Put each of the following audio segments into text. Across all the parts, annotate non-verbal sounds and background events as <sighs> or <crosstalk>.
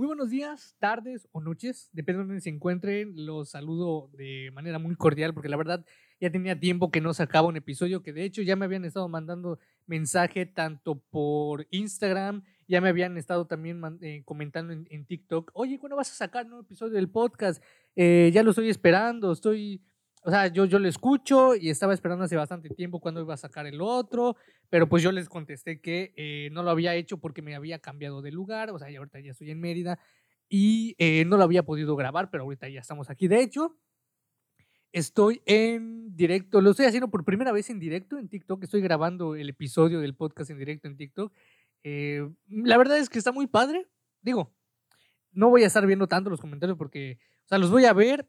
Muy buenos días, tardes o noches, depende de donde se encuentren. Los saludo de manera muy cordial porque la verdad ya tenía tiempo que no sacaba un episodio, que de hecho ya me habían estado mandando mensaje tanto por Instagram, ya me habían estado también eh, comentando en, TikTok, oye, ¿cuándo vas a sacar un nuevo episodio del podcast? Eh, ya lo estoy esperando, estoy o sea, yo, yo lo escucho y estaba esperando hace bastante tiempo cuando iba a sacar el otro, pero pues yo les contesté que eh, no lo había hecho porque me había cambiado de lugar, o sea, ya ahorita ya estoy en Mérida y eh, no lo había podido grabar, pero ahorita ya estamos aquí. De hecho, estoy en directo, lo estoy haciendo por primera vez en directo en TikTok, estoy grabando el episodio del podcast en directo en TikTok. Eh, la verdad es que está muy padre, digo, no voy a estar viendo tanto los comentarios porque, o sea, los voy a ver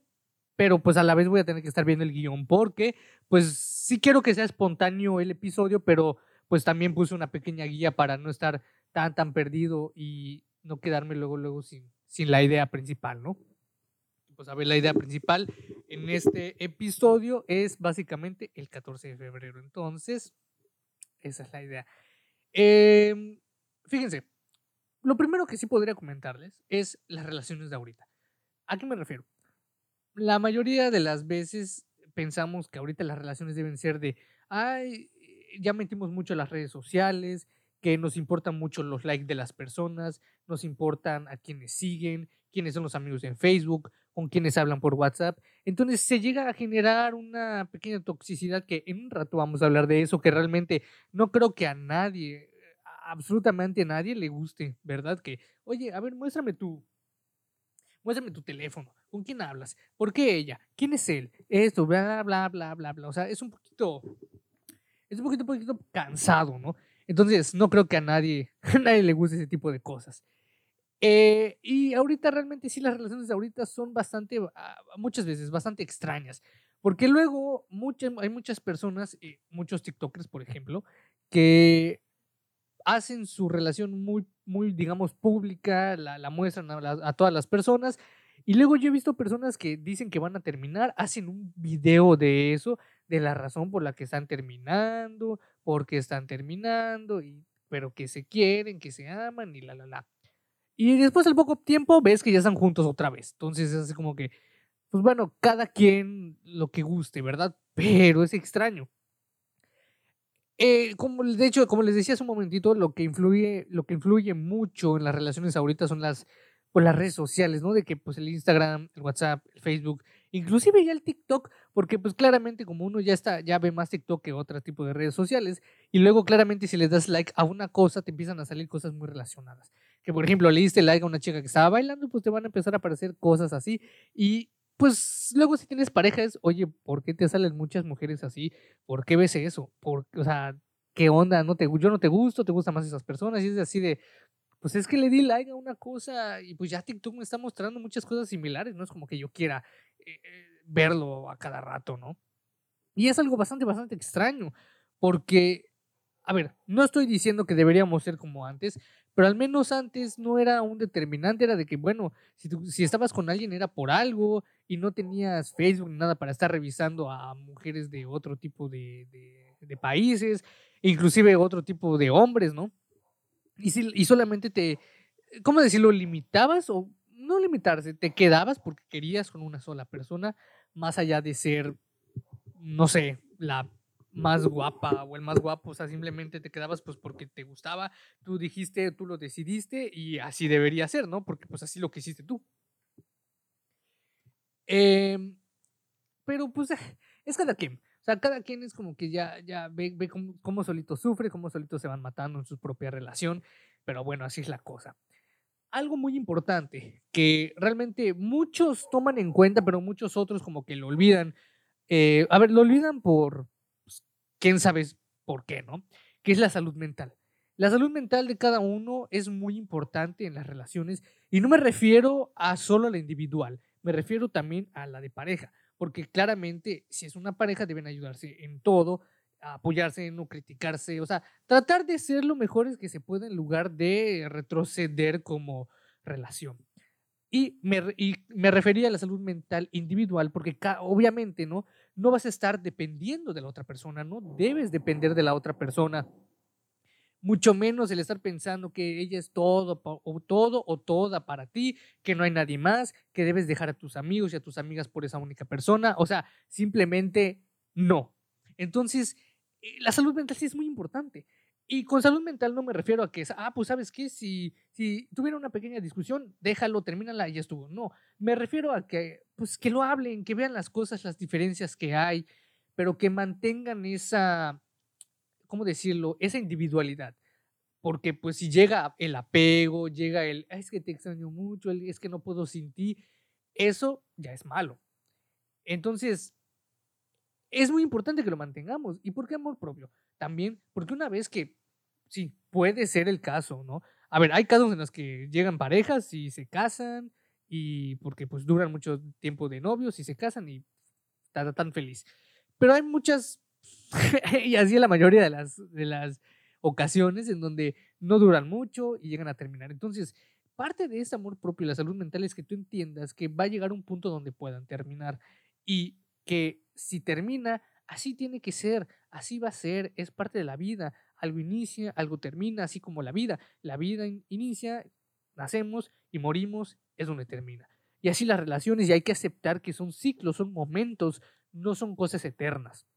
pero pues a la vez voy a tener que estar viendo el guion porque pues sí quiero que sea espontáneo el episodio, pero pues también puse una pequeña guía para no estar tan tan perdido y no quedarme luego luego sin, sin la idea principal, ¿no? Pues a ver, la idea principal en este episodio es básicamente el 14 de febrero, entonces esa es la idea. Em, fíjense, lo primero que sí podría comentarles es las relaciones de ahorita. ¿A qué me refiero? La mayoría de las veces pensamos que ahorita las relaciones deben ser de, ay, ya metimos mucho las redes sociales, que nos importan mucho los likes de las personas, nos importan a quienes siguen, quiénes son los amigos en Facebook, con quienes hablan por WhatsApp. Entonces se llega a generar una pequeña toxicidad que en un rato vamos a hablar de eso, que realmente no creo que a nadie, absolutamente a nadie le guste, ¿verdad? Que, oye, a ver, muéstrame tu, muéstrame tu teléfono, ¿con quién hablas? ¿Por qué ella? ¿Quién es él? Esto, bla, bla, bla, bla, bla. O sea, es un poquito, es un poquito, poquito cansado, ¿no? Entonces, no creo que a nadie, <laughs> a nadie le guste ese tipo de cosas. Eh, y ahorita realmente sí las relaciones de ahorita son bastante, ah, muchas veces, bastante extrañas. Porque luego hay muchas personas, eh, muchos TikTokers, por ejemplo, que hacen su relación muy, muy digamos, pública, la, muestran a, todas las personas. Y luego yo he visto personas que dicen que van a terminar, hacen un video de eso, de la razón por la que están terminando, por qué están terminando, y, pero que se quieren, que se aman y la, la, la. Y después al poco tiempo ves que ya están juntos otra vez. Entonces es así como que, pues bueno, cada quien lo que guste, ¿verdad? Pero es extraño. Eh, como, de hecho, como les decía hace un momentito, lo que influye, lo que influye mucho en las relaciones ahorita son las, pues, las redes sociales, ¿no? De que pues el Instagram, el WhatsApp, el Facebook, inclusive ya el TikTok, porque pues claramente como uno ya está, ya ve más TikTok que otro tipo de redes sociales, y luego claramente si le das like a una cosa, te empiezan a salir cosas muy relacionadas. Que por ejemplo, le diste like a una chica que estaba bailando, pues te van a empezar a aparecer cosas así, y pues luego si tienes pareja es, oye, ¿por qué te salen muchas mujeres así? ¿Por qué ves eso? ¿Por, o sea, ¿qué onda? ¿No te, yo no te gusto, te gustan más esas personas. Y es así de, pues es que le di like a una cosa y pues ya TikTok me está mostrando muchas cosas similares, no es como que yo quiera eh, eh, verlo a cada rato, ¿no? Y es algo bastante, bastante extraño, porque, a ver, no estoy diciendo que deberíamos ser como antes, pero al menos antes no era un determinante, era de que, bueno, si, si estabas con alguien era por algo y no tenías Facebook ni nada para estar revisando a mujeres de otro tipo de, de, países, inclusive otro tipo de hombres, ¿no? Y, si, y solamente te, ¿cómo decirlo? Limitabas o no limitarse, te quedabas porque querías con una sola persona, más allá de ser, no sé, la más guapa o el más guapo, o sea, simplemente te quedabas pues porque te gustaba, tú dijiste, tú lo decidiste y así debería ser, ¿no? Porque pues así lo que hiciste tú. Em, pero pues <laughs> es cada quien. O sea, cada quien es como que ya, ya ve, ve cómo, solito sufre, cómo solito se van matando en su propia relación. Pero bueno, así es la cosa. Algo muy importante que realmente muchos toman en cuenta, pero muchos otros como que lo olvidan. Eh, a ver, lo olvidan por, quién sabe por qué, ¿no? Que es la salud mental. La salud mental de cada uno es muy importante en las relaciones y no me refiero a solo a la individual, me refiero también a la de pareja, porque claramente si es una pareja deben ayudarse en todo, apoyarse, no criticarse, o sea, tratar de ser lo mejores que se pueda en lugar de retroceder como relación. Y me, y me refería a la salud mental individual, porque obviamente, ¿no? No vas a estar dependiendo de la otra persona, no debes depender de la otra persona mucho menos el estar pensando que ella es todo o todo o toda para ti, que no hay nadie más, que debes dejar a tus amigos y a tus amigas por esa única persona, o sea, simplemente no. Entonces, eh, la salud mental sí es muy importante. Y con salud mental no me refiero a que, ah, pues sabes qué, si, si tuviera una pequeña discusión, déjalo, termínala y ya estuvo. No, me refiero a que, pues que lo hablen, que vean las cosas, las diferencias que hay, pero que mantengan esa, ¿cómo decirlo? Esa individualidad. Porque pues si llega el apego, llega el, es que te extraño mucho, es que no puedo sin ti, eso ya es malo. Entonces, es muy importante que lo mantengamos. ¿Y por qué amor propio? También porque una vez que sí, puede ser el caso, ¿no? A ver, hay casos en los que llegan parejas y se casan y porque pues duran mucho tiempo de novios y se casan y está tan feliz. Pero hay muchas, <laughs> y así la mayoría de las, de las ocasiones en donde no duran mucho y llegan a terminar. Entonces, parte de ese amor propio y la salud mental es que tú entiendas que va a llegar un punto donde puedan terminar y que si termina, así tiene que ser, así va a ser, es parte de la vida, algo inicia, algo termina, así como la vida. La vida inicia, nacemos y morimos, es donde termina. Y así las relaciones, y hay que aceptar que son ciclos, son momentos, no son cosas eternas.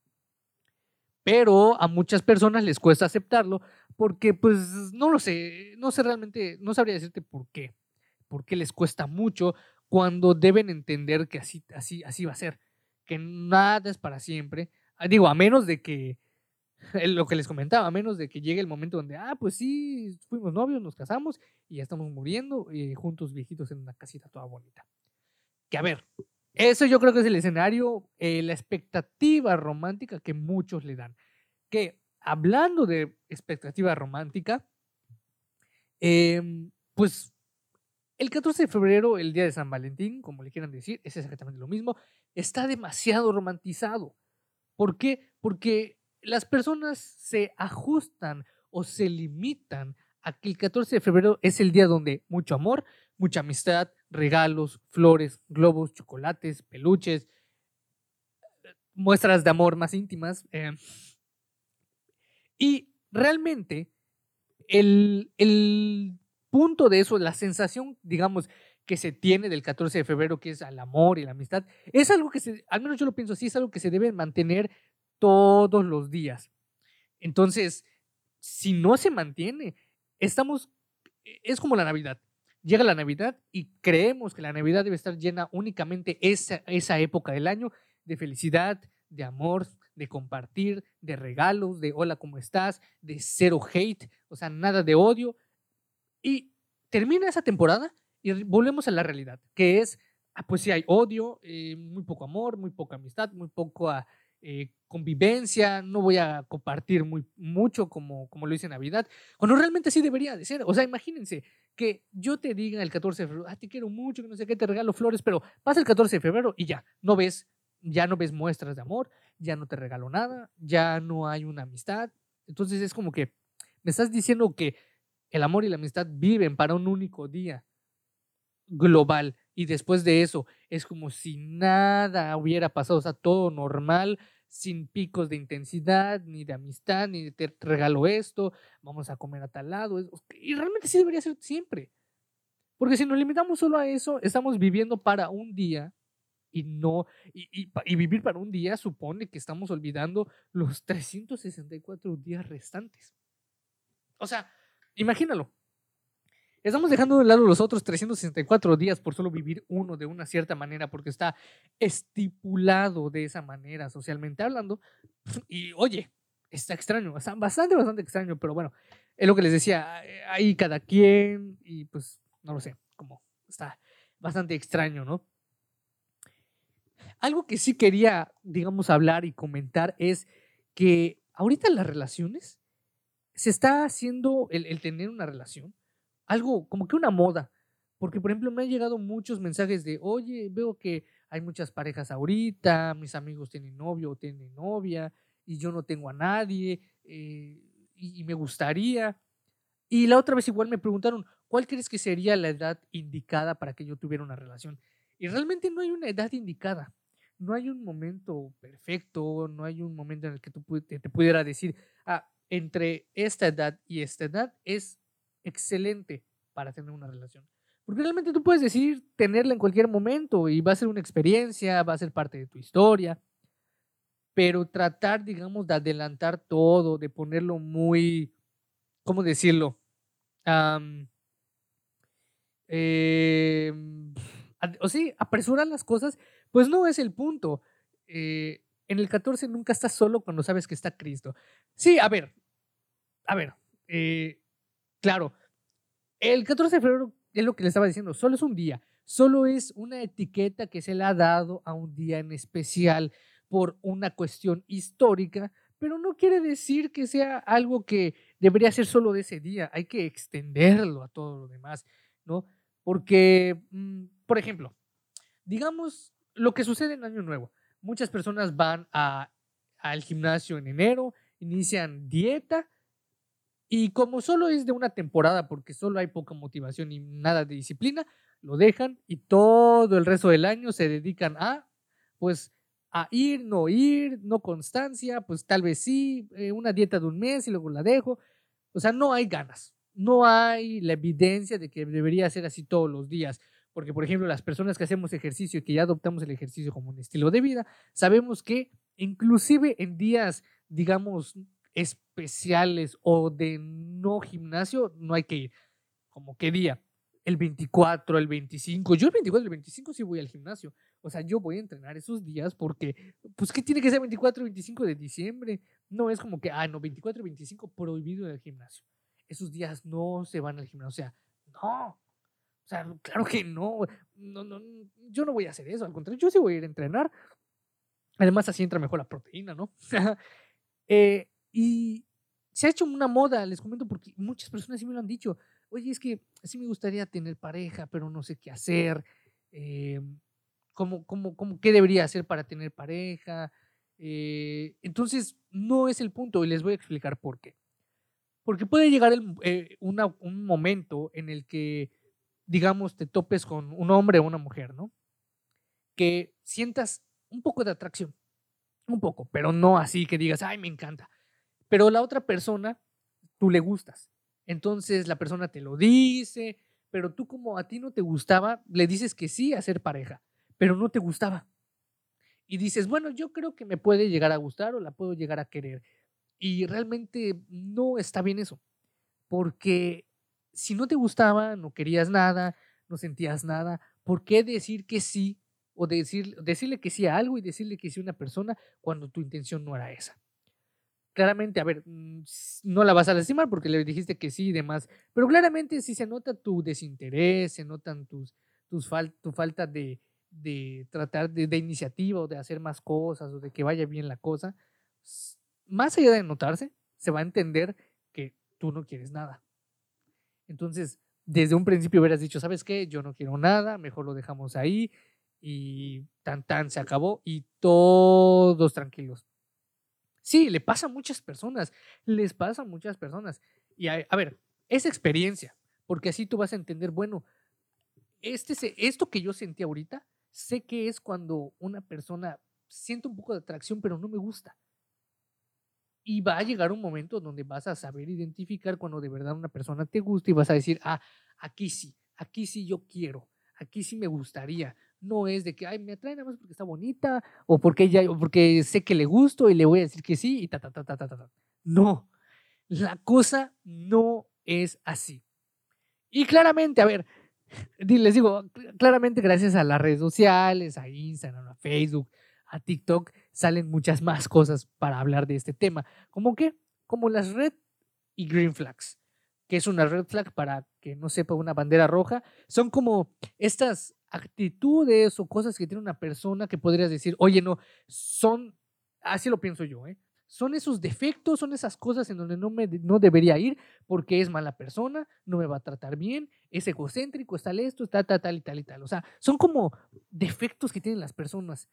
Pero a muchas personas les cuesta aceptarlo porque, pues, no lo sé, no sé realmente, no sabría decirte por qué. Por qué les cuesta mucho cuando deben entender que así, así, así va a ser, que nada es para siempre. Ah, digo, a menos de que <laughs> lo que les comentaba, a menos de que llegue el momento donde, ah, pues sí, fuimos novios, nos casamos y ya estamos muriendo y juntos viejitos en una casita toda bonita. Que a ver, eso yo creo que es el escenario, eh, la expectativa romántica que muchos le dan. Que hablando de expectativa romántica, em, pues el 14 de febrero, el día de San Valentín, como le quieran decir, es exactamente lo mismo, está demasiado romantizado. ¿Por qué? Porque las personas se ajustan o se limitan a que el 14 de febrero es el día donde mucho amor, mucha amistad, regalos, flores, globos, chocolates, peluches, muestras de amor más íntimas. Eh, y realmente el, el punto de eso, la sensación, digamos, que se tiene del 14 de febrero, que es al amor y la amistad, es algo que se, al menos yo lo pienso así, es algo que se debe mantener todos los días. Entonces, si no se mantiene, estamos, e, es como la Navidad. Llega la Navidad y creemos que la Navidad debe estar llena únicamente esa, esa época del año de felicidad, de amor, de compartir, de regalos, de hola, ¿cómo estás? De cero hate, o sea, nada de odio. Y termina esa temporada y volvemos a la realidad, que es, ah, pues sí hay odio, eh, muy poco amor, muy poca amistad, muy poco eh, convivencia, no voy a compartir muy, mucho como, como lo hice en Navidad, cuando realmente sí debería de ser. O sea, imagínense que yo te diga el 14 de febrero, ah, te quiero mucho, que no sé qué, te regalo flores, pero pasa el 14 de febrero y ya, no ves, ya no ves muestras de amor, ya no te regalo nada, ya no hay una amistad. Entonces es como que me estás diciendo que el amor y la amistad viven para un único día global y después de eso es como si nada hubiera pasado, o sea, todo normal, sin picos de intensidad, ni de amistad, ni de te regalo esto, vamos a comer a tal lado. Y realmente sí debería ser siempre. Porque si nos limitamos solo a eso, estamos viviendo para un día y no, y, vivir para un día supone que estamos olvidando los 364 días restantes. O sea, imagínalo. Estamos dejando de lado los otros 364 días por solo vivir uno de una cierta manera, porque está estipulado de esa manera socialmente hablando. Y oye, está extraño, bastante, bastante extraño, pero bueno, es lo que les decía, ahí cada quien y pues no lo sé, como está bastante extraño, ¿no? Algo que sí quería, digamos, hablar y comentar es que ahorita las relaciones se está haciendo el tener una relación algo como que una moda. Porque, por ejemplo, me han llegado muchos mensajes de, oye, veo que hay muchas parejas ahorita, mis amigos tienen novio o tienen novia, y yo no tengo a nadie, eh, y, me gustaría. Y la otra vez igual me preguntaron, ¿cuál crees que sería la edad indicada para que yo tuviera una relación? Y realmente no hay una edad indicada. No hay un momento perfecto, no hay un momento en el que tú te, te pudiera decir, ah, entre esta edad y esta edad es excelente para tener una relación. Porque realmente tú puedes decidir tenerla en cualquier momento y va a ser una experiencia, va a ser parte de tu historia, pero tratar, digamos, de adelantar todo, de ponerlo muy, ¿cómo decirlo? eh, o sí, apresurar las cosas, pues no es el punto. Eh, en el 14 nunca estás solo cuando sabes que está Cristo. Sí, a ver, a ver, eh, claro, el 14 de febrero es lo que le estaba diciendo, solo es un día, solo es una etiqueta que se le ha dado a un día en especial por una cuestión histórica, pero no quiere decir que sea algo que debería ser solo de ese día, hay que extenderlo a todo lo demás, ¿no? Porque, mm, por ejemplo, digamos lo que sucede en Año Nuevo. Muchas personas van al gimnasio en enero, inician dieta y como solo es de una temporada, porque solo hay poca motivación y nada de disciplina, lo dejan y todo el resto del año se dedican a, pues, a ir, no ir, no constancia, pues tal vez sí, eh, una dieta de un mes y luego la dejo. O sea, no hay ganas, no hay la evidencia de que debería ser así todos los días. Porque, por ejemplo, las personas que hacemos ejercicio y que ya adoptamos el ejercicio como un estilo de vida, sabemos que inclusive en días, digamos, especiales o de no gimnasio, no hay que ir. Como qué día? El 24, el 25. Yo el 24 y el 25 sí voy al gimnasio. O sea, yo voy a entrenar esos días porque, pues, ¿qué tiene que ser 24 y 25 de diciembre? No es como que, ah, no, 24 y 25 prohibido en el gimnasio. Esos días no se van al gimnasio. O sea, no. O sea, claro que no. no, no yo no voy a hacer eso. Al contrario, yo sí voy a ir a entrenar. Además, así entra mejor la proteína, ¿no? <laughs> eh, y se ha hecho una moda, les comento, porque muchas personas sí me lo han dicho. Oye, es que sí me gustaría tener pareja, pero no sé qué hacer. Eh, ¿cómo, cómo, cómo, ¿Qué debería hacer para tener pareja? Eh, entonces, no es el punto y les voy a explicar por qué. Porque puede llegar el, eh, un momento en el que, digamos, te topes con un hombre o una mujer, ¿no? Que sientas un poco de atracción, un poco, pero no así que digas, ay, me encanta. Pero la otra persona, tú le gustas. Entonces la persona te lo dice, pero tú como a ti no te gustaba, le dices que sí a ser pareja, pero no te gustaba. Y dices, bueno, yo creo que me puede llegar a gustar o la puedo llegar a querer. Y realmente no está bien eso, porque si no te gustaba, no querías nada, no sentías nada, ¿por qué decir que sí o decir, decirle que sí a algo y decirle que sí a una persona cuando tu intención no era esa? Claramente, a ver, mm, no la vas a lastimar porque le dijiste que sí y demás, pero claramente si se nota tu desinterés, se notan tus, tus tu falta de, de tratar de, de, iniciativa o de hacer más cosas o de que vaya bien la cosa, más allá de notarse, se va a entender que tú no quieres nada. Entonces, desde un principio hubieras dicho, ¿sabes qué? Yo no quiero nada, mejor lo dejamos ahí y tan tan se acabó y todos tranquilos. Sí, le pasa a muchas personas, les pasa a muchas personas. Y a, ver, es experiencia, porque así tú vas a entender, bueno, este, esto que yo sentí ahorita, sé que es cuando una persona siente un poco de atracción, pero no me gusta. Y va a llegar un momento donde vas a saber identificar cuando de verdad una persona te gusta y vas a decir, ah, aquí sí, aquí sí yo quiero, aquí sí me gustaría, no es de que, ay, me atrae nada más porque está bonita o porque, ella, o porque sé que le gusto y le voy a decir que sí y ta, ta, ta, ta, ta, ta. No, la cosa no es así. Y claramente, a ver, les digo, claramente gracias a las redes sociales, a Instagram, a Facebook, a TikTok, salen muchas más cosas para hablar de este tema. ¿Cómo qué? Como las red y green flags, que es una red flag para que no sepa una bandera roja. Son como estas actitudes o cosas que tiene una persona que podrías decir, oye, no, son, así lo pienso yo, ¿eh? Son esos defectos, son esas cosas en donde no, me, no debería ir porque es mala persona, no me va a tratar bien, es egocéntrico, está esto, está tal, tal y tal y tal. O sea, son como defectos que tienen las personas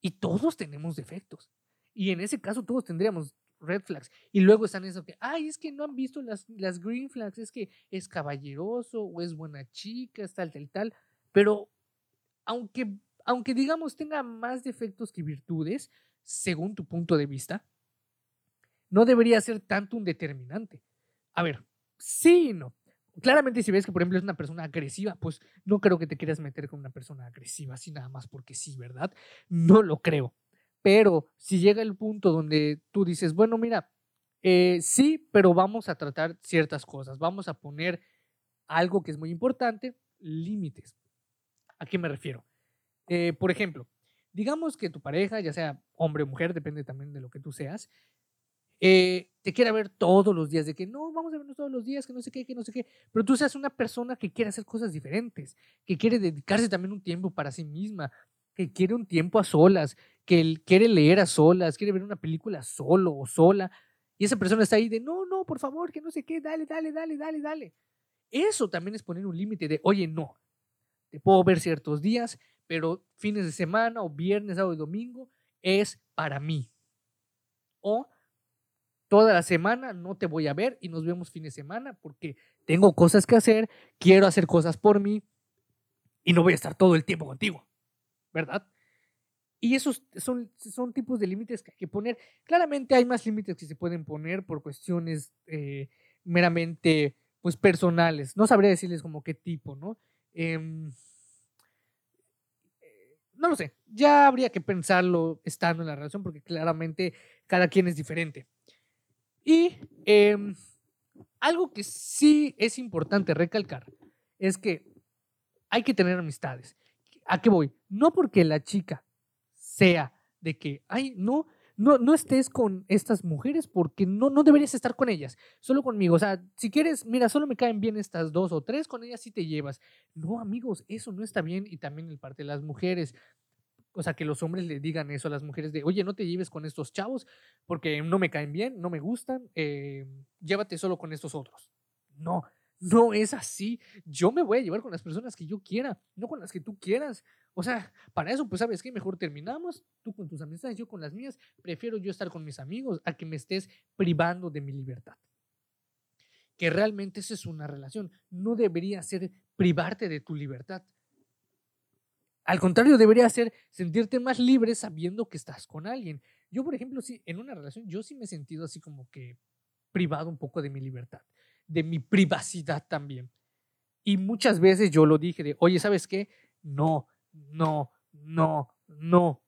y todos tenemos defectos. Y en ese caso todos tendríamos red flags. Y luego están eso que, ay, es que no han visto las, las green flags, es que es caballeroso o es buena chica, es tal, tal, tal. Pero aunque, aunque digamos tenga más defectos que virtudes, según tu punto de vista, no debería ser tanto un determinante. A ver, sí y no. Claramente si ves que, por ejemplo, es una persona agresiva, pues no creo que te quieras meter con una persona agresiva así nada más porque sí, ¿verdad? No lo creo. Pero si llega el punto donde tú dices, bueno, mira, eh, sí, pero vamos a tratar ciertas cosas, vamos a poner algo que es muy importante, límites. ¿A qué me refiero? Eh, por ejemplo, digamos que tu pareja, ya sea hombre o mujer, depende también de lo que tú seas, eh, te quiera ver todos los días, de que no, vamos a vernos todos los días, que no sé qué, que no sé qué, pero tú seas una persona que quiere hacer cosas diferentes, que quiere dedicarse también un tiempo para sí misma, que quiere un tiempo a solas, que quiere leer a solas, quiere ver una película solo o sola, y esa persona está ahí de, no, no, por favor, que no sé qué, dale, dale, dale, dale, dale. Eso también es poner un límite de, oye, no, te puedo ver ciertos días, pero fines de semana o viernes, sábado y domingo es para mí. O toda la semana no te voy a ver y nos vemos fin de semana porque tengo cosas que hacer, quiero hacer cosas por mí y no voy a estar todo el tiempo contigo, ¿verdad? Y esos son, tipos de límites que hay que poner. Claramente hay más límites que se pueden poner por cuestiones eh, meramente pues personales. No sabría decirles como qué tipo, ¿no? Em, no lo sé, ya habría que pensarlo estando en la relación porque claramente cada quien es diferente. Y em, algo que sí es importante recalcar es que hay que tener amistades. ¿A qué voy? No porque la chica sea de que, ay, no, no, no estés con estas mujeres porque no, no deberías estar con ellas, solo conmigo. O sea, si quieres, mira, solo me caen bien estas dos o tres, con ellas sí te llevas. No, amigos, eso no está bien y también el parte de las mujeres. O sea, que los hombres le digan eso a las mujeres de, oye, no te lleves con estos chavos porque no me caen bien, no me gustan, eh, llévate solo con estos otros. No, no es así. Yo me voy a llevar con las personas que yo quiera, no con las que tú quieras. O sea, para eso, pues, ¿sabes qué? Mejor terminamos, tú con tus amistades, yo con las mías. Prefiero yo estar con mis amigos a que me estés privando de mi libertad. Que realmente esa es una relación. No debería ser privarte de tu libertad. Al contrario, debería ser sentirte más libre sabiendo que estás con alguien. Yo, por ejemplo, sí, en una relación, yo sí me he sentido así como que privado un poco de mi libertad, de mi privacidad también. Y muchas veces yo lo dije de, oye, ¿sabes qué? No, no, no, no.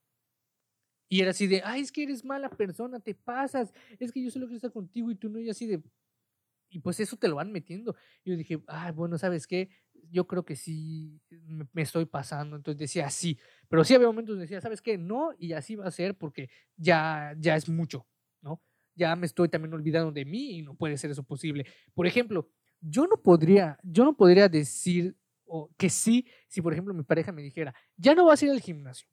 Y era así de, ay, es que eres mala persona, te pasas, es que yo solo quiero estar contigo y tú no, y así de, y pues eso te lo van metiendo. Y yo dije, ay, bueno, ¿sabes qué? Yo creo que sí me, estoy pasando. Entonces decía, sí, pero sí había momentos donde decía, ¿sabes qué? No, y así va a ser porque ya, ya es mucho, ¿no? Ya me estoy también olvidando de mí y no puede ser eso posible. Por ejemplo, yo no podría, yo no podría decir que sí, si por ejemplo mi pareja me dijera, ya no vas a ir al gimnasio.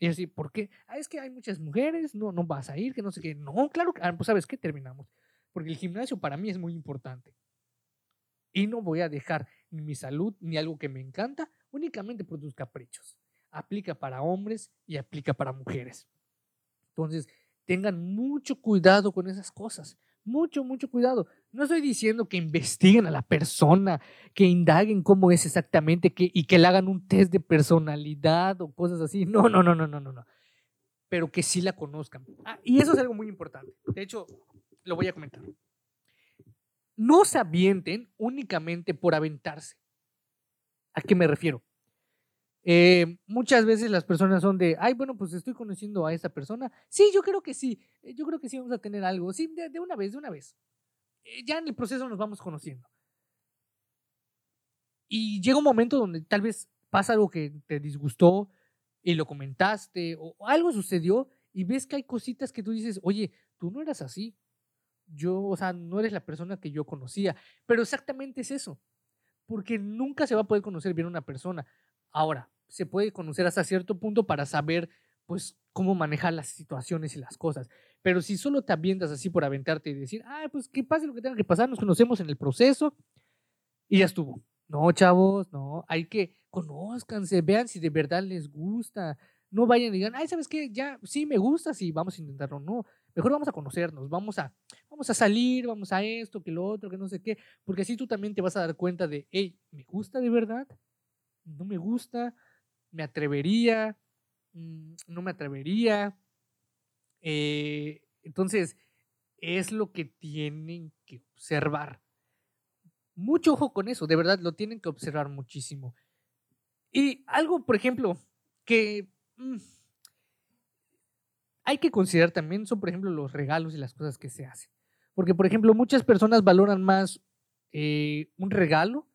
Y así, ¿por qué? Ah, es que hay muchas mujeres, no, no vas a ir, que no sé qué. No, claro, ah, pues sabes qué, terminamos. Porque el gimnasio para mí es muy importante. Y no voy a dejar ni mi salud ni algo que me encanta únicamente por tus caprichos. Aplica para hombres y aplica para mujeres. Entonces, tengan mucho cuidado con esas cosas. Mucho, mucho cuidado. No estoy diciendo que investiguen a la persona, que indaguen cómo es exactamente que, y que le hagan un test de personalidad o cosas así. No, no, no, no, no, no. no. Pero que sí la conozcan. Ah, y eso es algo muy importante. De hecho, lo voy a comentar. No se avienten únicamente por aventarse. ¿A qué me refiero? Eh, muchas veces las personas son de, ay, bueno, pues estoy conociendo a esa persona. Sí, yo creo que sí, eh, yo creo que sí vamos a tener algo. Sí, de, una vez, de una vez. Eh, ya en el proceso nos vamos conociendo. Y llega un momento donde tal vez pasa algo que te disgustó y lo comentaste o, algo sucedió y ves que hay cositas que tú dices, oye, tú no eras así. Yo, o sea, no eres la persona que yo conocía. Pero exactamente es eso. Porque nunca se va a poder conocer bien una persona. Ahora, se puede conocer hasta cierto punto para saber, pues, cómo manejar las situaciones y las cosas. Pero si solo te avientas así por aventarte y decir, ah, pues que pase lo que tenga que pasar, nos conocemos en el proceso y ya estuvo. No, chavos, no, hay que conózcanse, vean si de verdad les gusta. No vayan y digan, ay, ¿sabes qué? Ya, sí, me gusta, sí, vamos a intentarlo. No, mejor vamos a conocernos, vamos a, vamos a salir, vamos a esto, que lo otro, que no sé qué, porque así tú también te vas a dar cuenta de, hey, ¿me gusta de verdad? ¿No me gusta? Me atrevería, mm, no me atrevería. Eh, entonces, es lo que tienen que observar. Mucho ojo con eso, de verdad, lo tienen que observar muchísimo. Y algo, por ejemplo, que mm, hay que considerar también son, por ejemplo, los regalos y las cosas que se hacen. Porque, por ejemplo, muchas personas valoran más eh, un regalo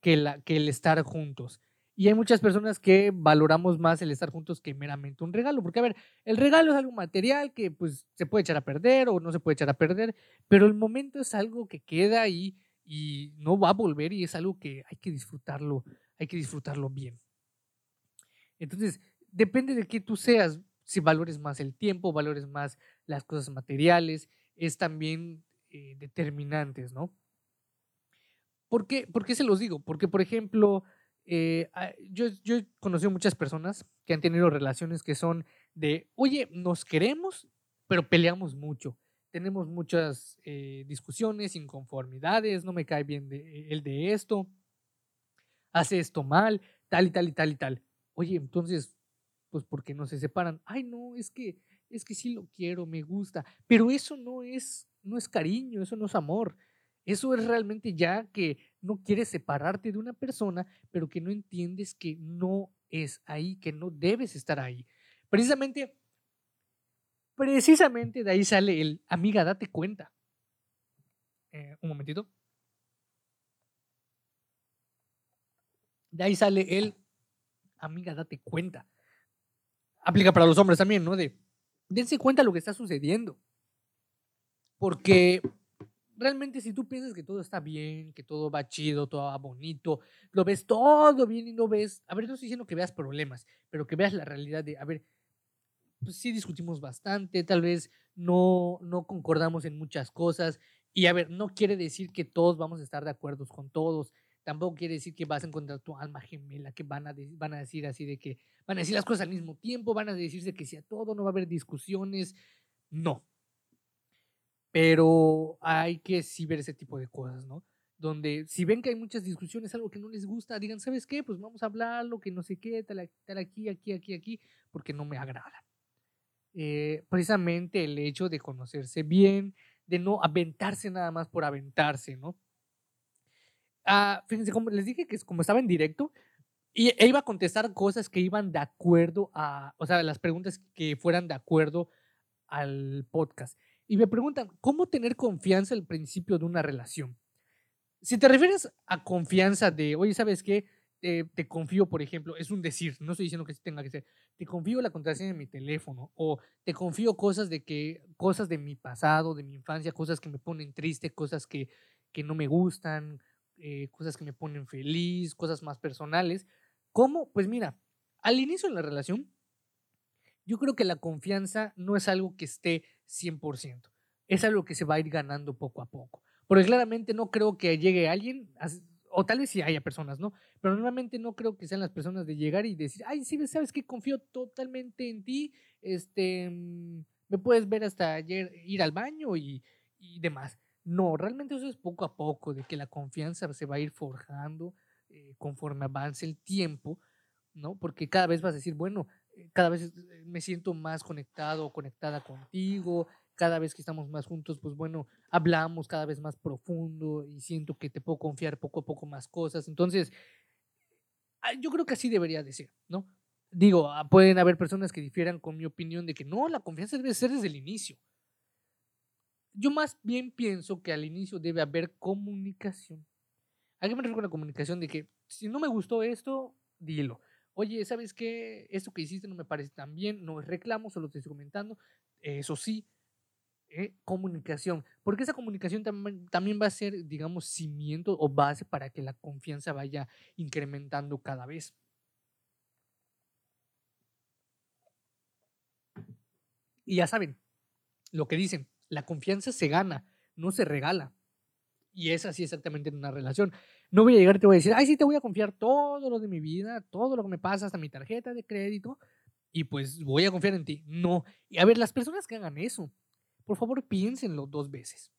que, la, que el estar juntos. Y hay muchas personas que valoramos más el estar juntos que meramente un regalo. Porque, a ver, el regalo es algo material que pues se puede echar a perder o no se puede echar a perder, pero el momento es algo que queda ahí y no va a volver y es algo que hay que disfrutarlo, hay que disfrutarlo bien. Entonces, depende de qué tú seas, si valores más el tiempo, valores más las cosas materiales, es también eh, determinantes, ¿no? ¿Por qué, ¿Por qué se los digo? Porque, por ejemplo, eh, ah, yo, yo he conocido muchas personas que han tenido relaciones que son de, oye, nos queremos, pero peleamos mucho. Tenemos muchas eh, discusiones, inconformidades, no me cae bien de, el de esto, hace esto mal, tal y tal y tal y tal. Oye, entonces, pues, ¿por qué no se separan? Ay, no, es que, es que sí lo quiero, me gusta, pero eso no es, no es cariño, eso no es amor. Eso es realmente ya que no quieres separarte de una persona, pero que no entiendes que no es ahí, que no debes estar ahí. Precisamente, precisamente de ahí sale el amiga, date cuenta. Eh, un momentito. De ahí sale el amiga, date cuenta. Aplica para los hombres también, ¿no? De dense cuenta lo que está sucediendo. Porque realmente si tú piensas que todo está bien, que todo va chido, todo va bonito, lo ves todo bien y no ves, a ver, no estoy diciendo que veas problemas, pero que veas la realidad de, a ver, pues sí discutimos bastante, tal vez no, no concordamos en muchas cosas y a ver, no quiere decir que todos vamos a estar de acuerdo con todos, tampoco quiere decir que vas a encontrar tu alma gemela, que van a, van a decir así de que van a decir las cosas al mismo tiempo, van a decirse que si a todo no va a haber discusiones, no, pero hay que sí ver ese tipo de cosas, ¿no? Donde si ven que hay muchas discusiones, algo que no les gusta, digan, ¿sabes qué? Pues vamos a hablarlo, que no sé qué, tal, aquí, aquí, aquí, aquí, porque no me agrada. Eh, precisamente el hecho de conocerse bien, de no aventarse nada más por aventarse, ¿no? Ah, fíjense, como les dije que como estaba en directo, y e iba a contestar cosas que iban de acuerdo a, o sea, las preguntas que fueran de acuerdo al podcast. Y me preguntan, ¿cómo tener confianza al principio de una relación? Si te refieres a confianza de, oye, ¿sabes qué? te confío, por ejemplo, es un decir, no estoy diciendo que tenga que ser, te confío la contraseña de mi teléfono o te confío cosas de que, cosas de mi pasado, de mi infancia, cosas que me ponen triste, cosas que, que no me gustan, eh, cosas que me ponen feliz, cosas más personales. ¿Cómo? Pues mira, al inicio de la relación, yo creo que la confianza no es algo que esté 100%, es algo que se va a ir ganando poco a poco. Porque claramente no creo que llegue alguien, o tal vez sí haya personas, ¿no? Pero normalmente no creo que sean las personas de llegar y decir, ay, sí, sabes que confío totalmente en ti, este, mm, me puedes ver hasta ayer ir al baño y, demás. No, realmente eso es poco a poco, de que la confianza se va a ir forjando eh, conforme avance el tiempo, ¿no? Porque cada vez vas a decir, bueno, cada vez eh, me siento más conectado o conectada contigo, cada vez que estamos más juntos, pues bueno, hablamos cada vez más profundo y siento que te puedo confiar poco a poco más cosas. Entonces, ah, yo creo que así debería de ser, ¿no? Digo, ah, pueden haber personas que difieran con mi opinión de que no, la confianza debe ser desde el inicio. Yo más bien pienso que al inicio debe haber comunicación. ¿A qué me refiero con la comunicación? De que si no me gustó esto, dilo oye, ¿sabes qué? Esto que hiciste no me parece tan bien, no es reclamo, solo te estoy comentando. Eso sí, eh, comunicación, porque esa comunicación también va a ser, digamos, cimiento o base para que la confianza vaya incrementando cada vez. Y ya saben, lo que dicen, la confianza se gana, no se regala. Y es así exactamente en una relación. No voy a llegar y te voy a decir, ay, sí, te voy a confiar todo lo de mi vida, todo lo que me pasa, hasta mi tarjeta de crédito, y pues voy a confiar en ti. No. Y a ver, las personas que hagan eso, por favor piénsenlo dos veces.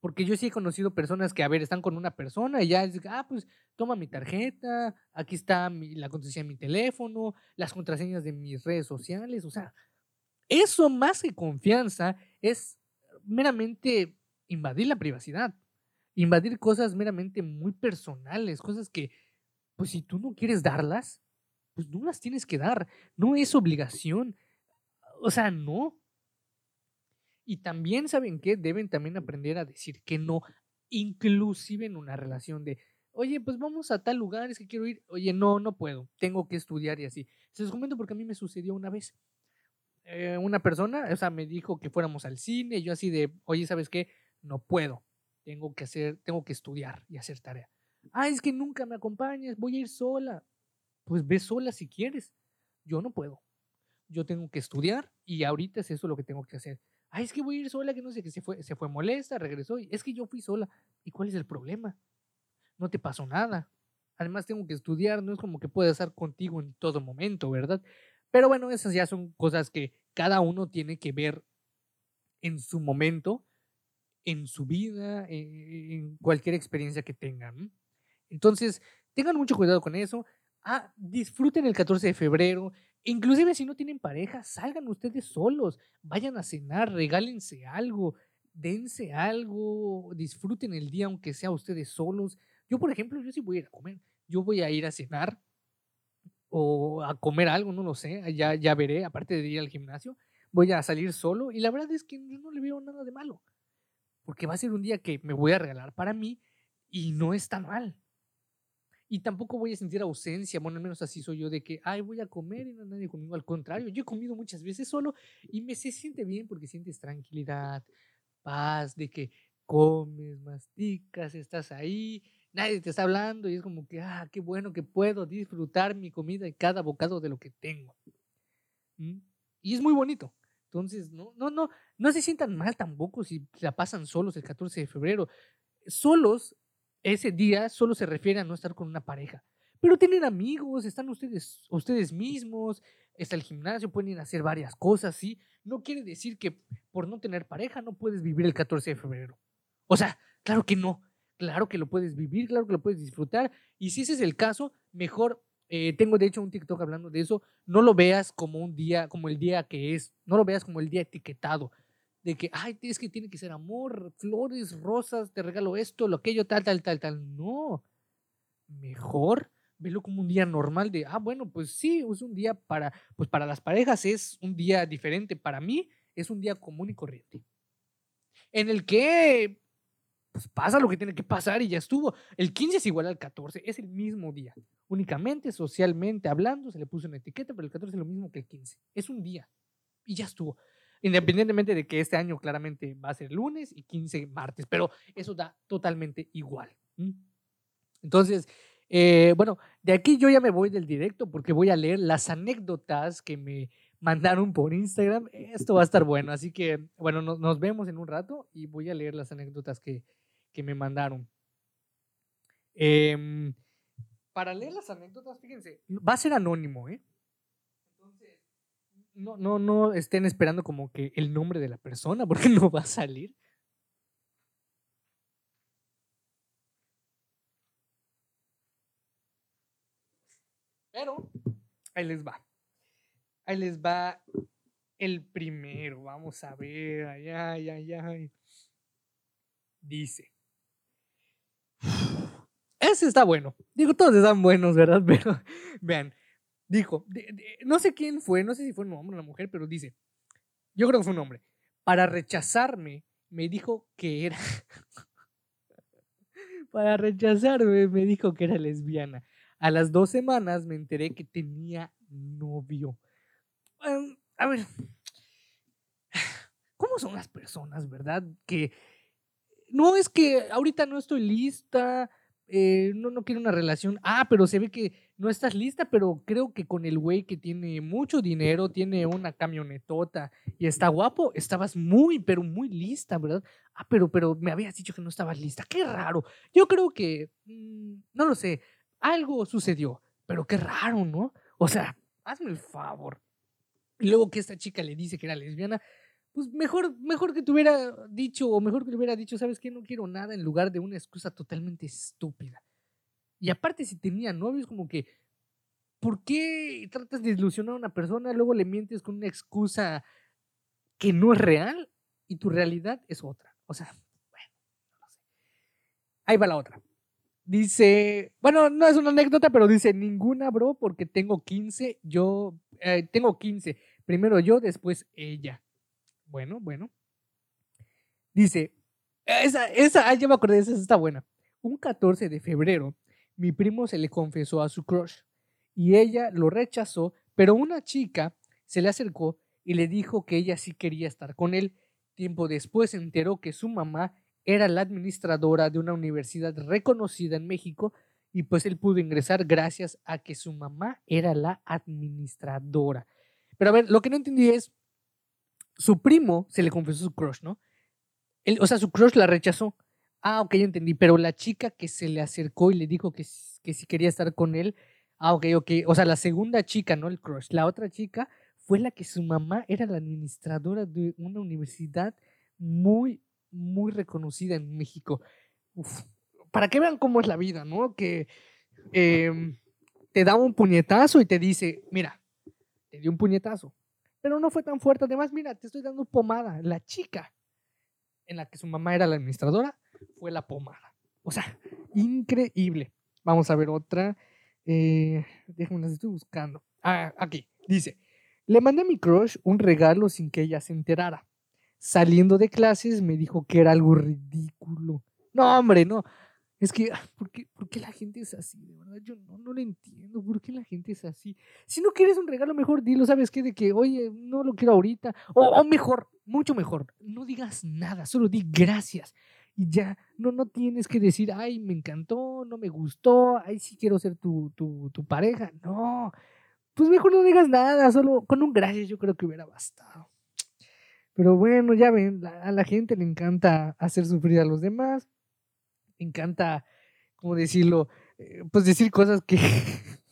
Porque yo sí he conocido personas que, a ver, están con una persona y ya es, ah, pues toma mi tarjeta, aquí está la contraseña de mi teléfono, las contraseñas de mis redes sociales. O sea, eso más que confianza es meramente invadir la privacidad, invadir cosas meramente muy personales, cosas que, pues si tú no quieres darlas, pues no las tienes que dar, no es obligación, o sea, no. Y también, ¿saben qué? Deben también aprender a decir que no, inclusive en una relación de, oye, pues vamos a tal lugar, es que quiero ir, oye, no, no puedo, tengo que estudiar y así. Se los comento porque a mí me sucedió una vez. Eh, una persona, o sea, me dijo que fuéramos al cine, yo así de, oye, ¿sabes qué? No puedo, tengo que hacer, tengo que estudiar y hacer tarea. Ah, es que nunca me acompañas, voy a ir sola. Pues ve sola si quieres. Yo no puedo. Yo tengo que estudiar y ahorita es eso lo que tengo que hacer. Ah, es que voy a ir sola, que no sé, que se fue, se fue molesta, regresó. Y es que yo fui sola. ¿Y cuál es el problema? No te pasó nada. Además tengo que estudiar, no es como que pueda estar contigo en todo momento, ¿verdad? Pero bueno, esas ya son cosas que cada uno tiene que ver en su momento, en su vida, e, en cualquier experiencia que tengan. Entonces, tengan mucho cuidado con eso. Ah, disfruten el 14 de febrero. Inclusive si no tienen pareja, salgan ustedes solos, vayan a cenar, regálense algo, dense algo, disfruten el día aunque sea ustedes solos. Yo, por ejemplo, yo sí voy a ir a comer. Yo voy a ir a cenar o a comer algo, no lo sé, ya, ya veré, aparte de ir al gimnasio, voy a salir solo y la verdad es que yo no le veo nada de malo, porque va a ser un día que me voy a regalar para mí y no está mal. Y tampoco voy a sentir ausencia, bueno, al menos así soy yo, de que, ay, voy a comer y no nadie conmigo. Al contrario, yo he comido muchas veces solo y me se siente bien porque sientes tranquilidad, paz, de que comes, masticas, estás ahí nadie te está hablando y es como que, ah, qué bueno que puedo disfrutar mi comida y cada bocado de lo que tengo. Y es muy bonito. Entonces, no, no, no, no se sientan mal tampoco si la pasan solos el 14 de febrero. Solos, ese día solo se refiere a no estar con una pareja. Pero tienen amigos, están ustedes, ustedes mismos, está el gimnasio, pueden ir a hacer varias cosas, ¿sí? No quiere decir que por no tener pareja no puedes vivir el 14 de febrero. O sea, claro que no claro que lo puedes vivir, claro que lo puedes disfrutar. Y si ese es el caso, mejor, eh, tengo de hecho un TikTok hablando de eso, no lo veas como un día, como el día que es, no lo veas como el día etiquetado, de que, ay, es que tiene que ser amor, flores, rosas, te regalo esto, lo aquello, tal, tal, tal, tal. No, mejor velo como un día normal de, ah, bueno, pues sí, es un día para, pues para las parejas es un día diferente, para mí es un día común y corriente, en el que pues pasa lo que tiene que pasar y ya estuvo. El 15 es igual al 14, es el mismo día. Únicamente, socialmente hablando, se le puso una etiqueta, pero el 14 es lo mismo que el 15. Es un día y ya estuvo. Independientemente de que este año claramente va a ser lunes y 15 martes, pero eso da totalmente igual. Entonces, eh, bueno, de aquí yo ya me voy del directo porque voy a leer las anécdotas que me mandaron por Instagram. Esto va a estar bueno, así que bueno, nos vemos en un rato y voy a leer las anécdotas que, que me mandaron. Em, para leer las anécdotas, fíjense, va a ser anónimo, ¿eh? Entonces, no, no, no estén esperando como que el nombre de la persona, <laughs> porque no va a salir. Pero, ahí les va. Ahí les va el primero. Vamos a ver. Ay, ay, ay. Dice. <sighs> Ese está bueno. Digo, todos están buenos, ¿verdad? <laughs> Pero vean, dijo, no sé quién fue, no sé si fue un hombre o una mujer, pero dice, yo creo que fue un hombre. Para rechazarme, me dijo que era... <laughs> Para rechazarme, me dijo que era lesbiana. A las dos semanas me enteré que tenía novio. Em, a ver, <sighs> ¿cómo son las personas, verdad? Que no es que ahorita no estoy lista, eh, no, no quiero una relación. Ah, pero se ve que no estás lista, pero creo que con el güey que tiene mucho dinero, tiene una camionetota y está guapo, estabas muy, pero muy lista, ¿verdad? Ah, pero, pero me habías dicho que no estabas lista. Qué raro. Yo creo que, mm, no lo sé, algo sucedió, pero qué raro, ¿no? O sea, hazme el favor. Luego que esta chica le dice que era lesbiana, pues mejor, mejor que te hubiera dicho, o mejor que le hubiera dicho, ¿sabes qué? No quiero nada en lugar de una excusa totalmente estúpida. Y aparte, si tenía novios, como que, ¿por qué tratas de ilusionar a una persona, luego le mientes con una excusa que no es real? y tu realidad es otra. O sea, bueno, no sé. Ahí va la otra. Dice, bueno, no es una anécdota, pero dice, ninguna, bro, porque tengo 15, yo, eh, tengo 15, primero yo, después ella. Bueno, bueno. Dice, esa, esa, ya me acordé, esa está buena. Un 14 de febrero, mi primo se le confesó a su crush y ella lo rechazó, pero una chica se le acercó y le dijo que ella sí quería estar con él. Tiempo después se enteró que su mamá era la administradora de una universidad reconocida en México y pues él pudo ingresar gracias a que su mamá era la administradora. Pero a ver, lo que no entendí es, su primo se le confesó su crush, ¿no? o sea, su crush la rechazó. Ah, ok, ya entendí, pero la chica que se le acercó y le dijo que, que si quería estar con él, ah, ok, ok, o sea, la segunda chica, no el crush, la otra chica fue la que su mamá era la administradora de una universidad muy, muy reconocida en México. para que vean cómo es la vida, ¿no? Que em, te da un puñetazo y te dice, mira, te dio un puñetazo, pero no fue tan fuerte. Además, mira, te estoy dando pomada. La chica en la que su mamá era la administradora fue la pomada. O sea, increíble. Vamos a ver otra. Eh, déjenme, las estoy buscando. Ah, aquí. Dice, le mandé a mi crush un regalo sin que ella se enterara saliendo de clases me dijo que era algo ridículo. No, hombre, no. Es que, ah, ¿por qué, ¿por qué la gente es así? De verdad, yo no, no lo entiendo. ¿Por qué la gente es así? Si no quieres un regalo, mejor dilo, ¿sabes qué? De que, oye, no lo quiero ahorita. O, mejor, mucho mejor, no digas nada, solo di gracias. Y ya, no, no tienes que decir, ay, me encantó, no me gustó, ay, sí quiero ser tu, tu, tu pareja. No, pues mejor no digas nada, solo con un gracias yo creo que hubiera bastado. Pero bueno, ya ven, a la gente le encanta hacer sufrir a los demás, encanta, ¿cómo decirlo? Eh, pues decir cosas que, <laughs>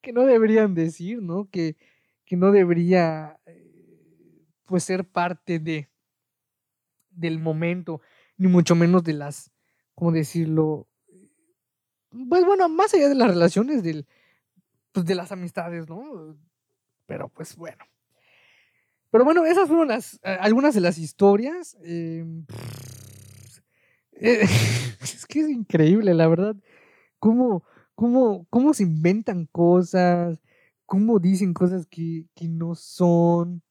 que no deberían decir, ¿no? Que, que no debería, eh, pues, ser parte de, del momento, ni mucho menos de las, ¿cómo decirlo? Pues bueno, más allá de las relaciones, del, pues de las amistades, ¿no? Pero pues bueno. Pero bueno, esas fueron las, eh, algunas de las historias. Em, <laughs> es que es increíble, la verdad. Cómo, cómo, cómo se inventan cosas, cómo dicen cosas que, que no son.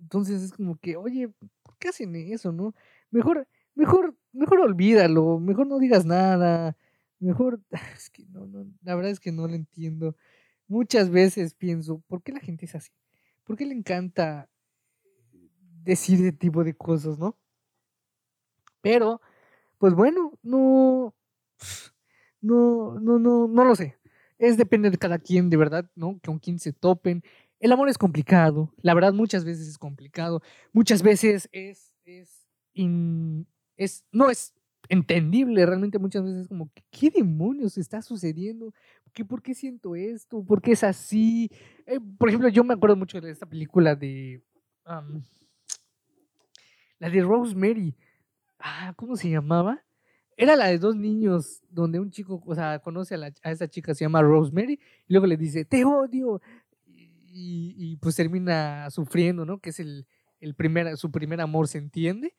Entonces es como que, oye, ¿por qué hacen eso, no? Mejor, mejor, mejor olvídalo, mejor no digas nada, mejor, <laughs> es que no, no, la verdad es que no lo entiendo. Muchas veces pienso, ¿por qué la gente es así? ¿Por qué le encanta decir ese tipo de cosas, no? Pero, pues bueno, no, no, no, no, no lo sé. Es depende de cada quien, de verdad, ¿no? Con quien se topen. El amor es complicado, la verdad muchas veces es complicado, muchas veces es, es, es no es entendible, realmente muchas veces como, ¿qué demonios está sucediendo? ¿Qué, ¿Por qué siento esto? ¿Por qué es así? Eh, por ejemplo, yo me acuerdo mucho de esta película de... la de Rosemary. Ah, ¿cómo se llamaba? Era la de dos niños, donde un chico, o sea, conoce a, la, esa chica, se llama Rosemary, y luego le dice, te odio. Y, y pues termina sufriendo, ¿no? Que es el, el primer, su primer amor, ¿se entiende?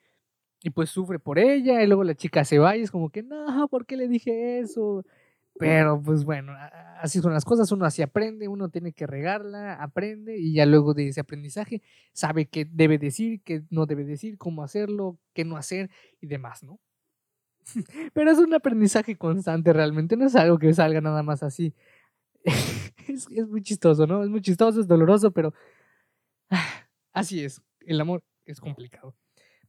y pues sufre por ella y luego la chica se va y es como que no, ¿por qué le dije eso? Pero pues bueno, así son las cosas, uno así aprende, uno tiene que regarla, aprende y ya luego de ese aprendizaje sabe qué debe decir, qué no debe decir, cómo hacerlo, qué no hacer y demás, ¿no? <laughs> Pero es un aprendizaje constante realmente, no es algo que salga nada más así. <laughs> es, es muy chistoso, ¿no? Es muy chistoso, es doloroso, pero <sighs> así es, el amor es complicado.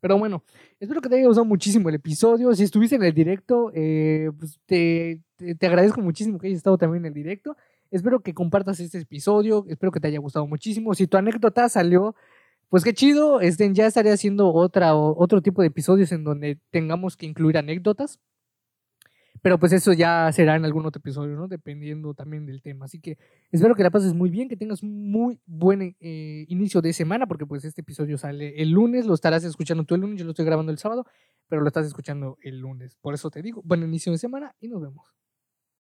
Pero bueno, espero que te haya gustado muchísimo el episodio. Si estuviste en el directo, eh, pues te, te, agradezco muchísimo que hayas estado también en el directo. Espero que compartas este episodio. Espero que te haya gustado muchísimo. Si tu anécdota salió, pues qué chido. Este, ya estaré haciendo otra, otro tipo de episodios en donde tengamos que incluir anécdotas. Pero pues eso ya será en algún otro episodio, ¿no? Dependiendo también del tema. Así que espero que la pases muy bien, que tengas muy buen eh, inicio de semana, porque pues este episodio sale el lunes, lo estarás escuchando tú el lunes, yo lo estoy grabando el sábado, pero lo estás escuchando el lunes. Por eso te digo, buen inicio de semana y nos vemos.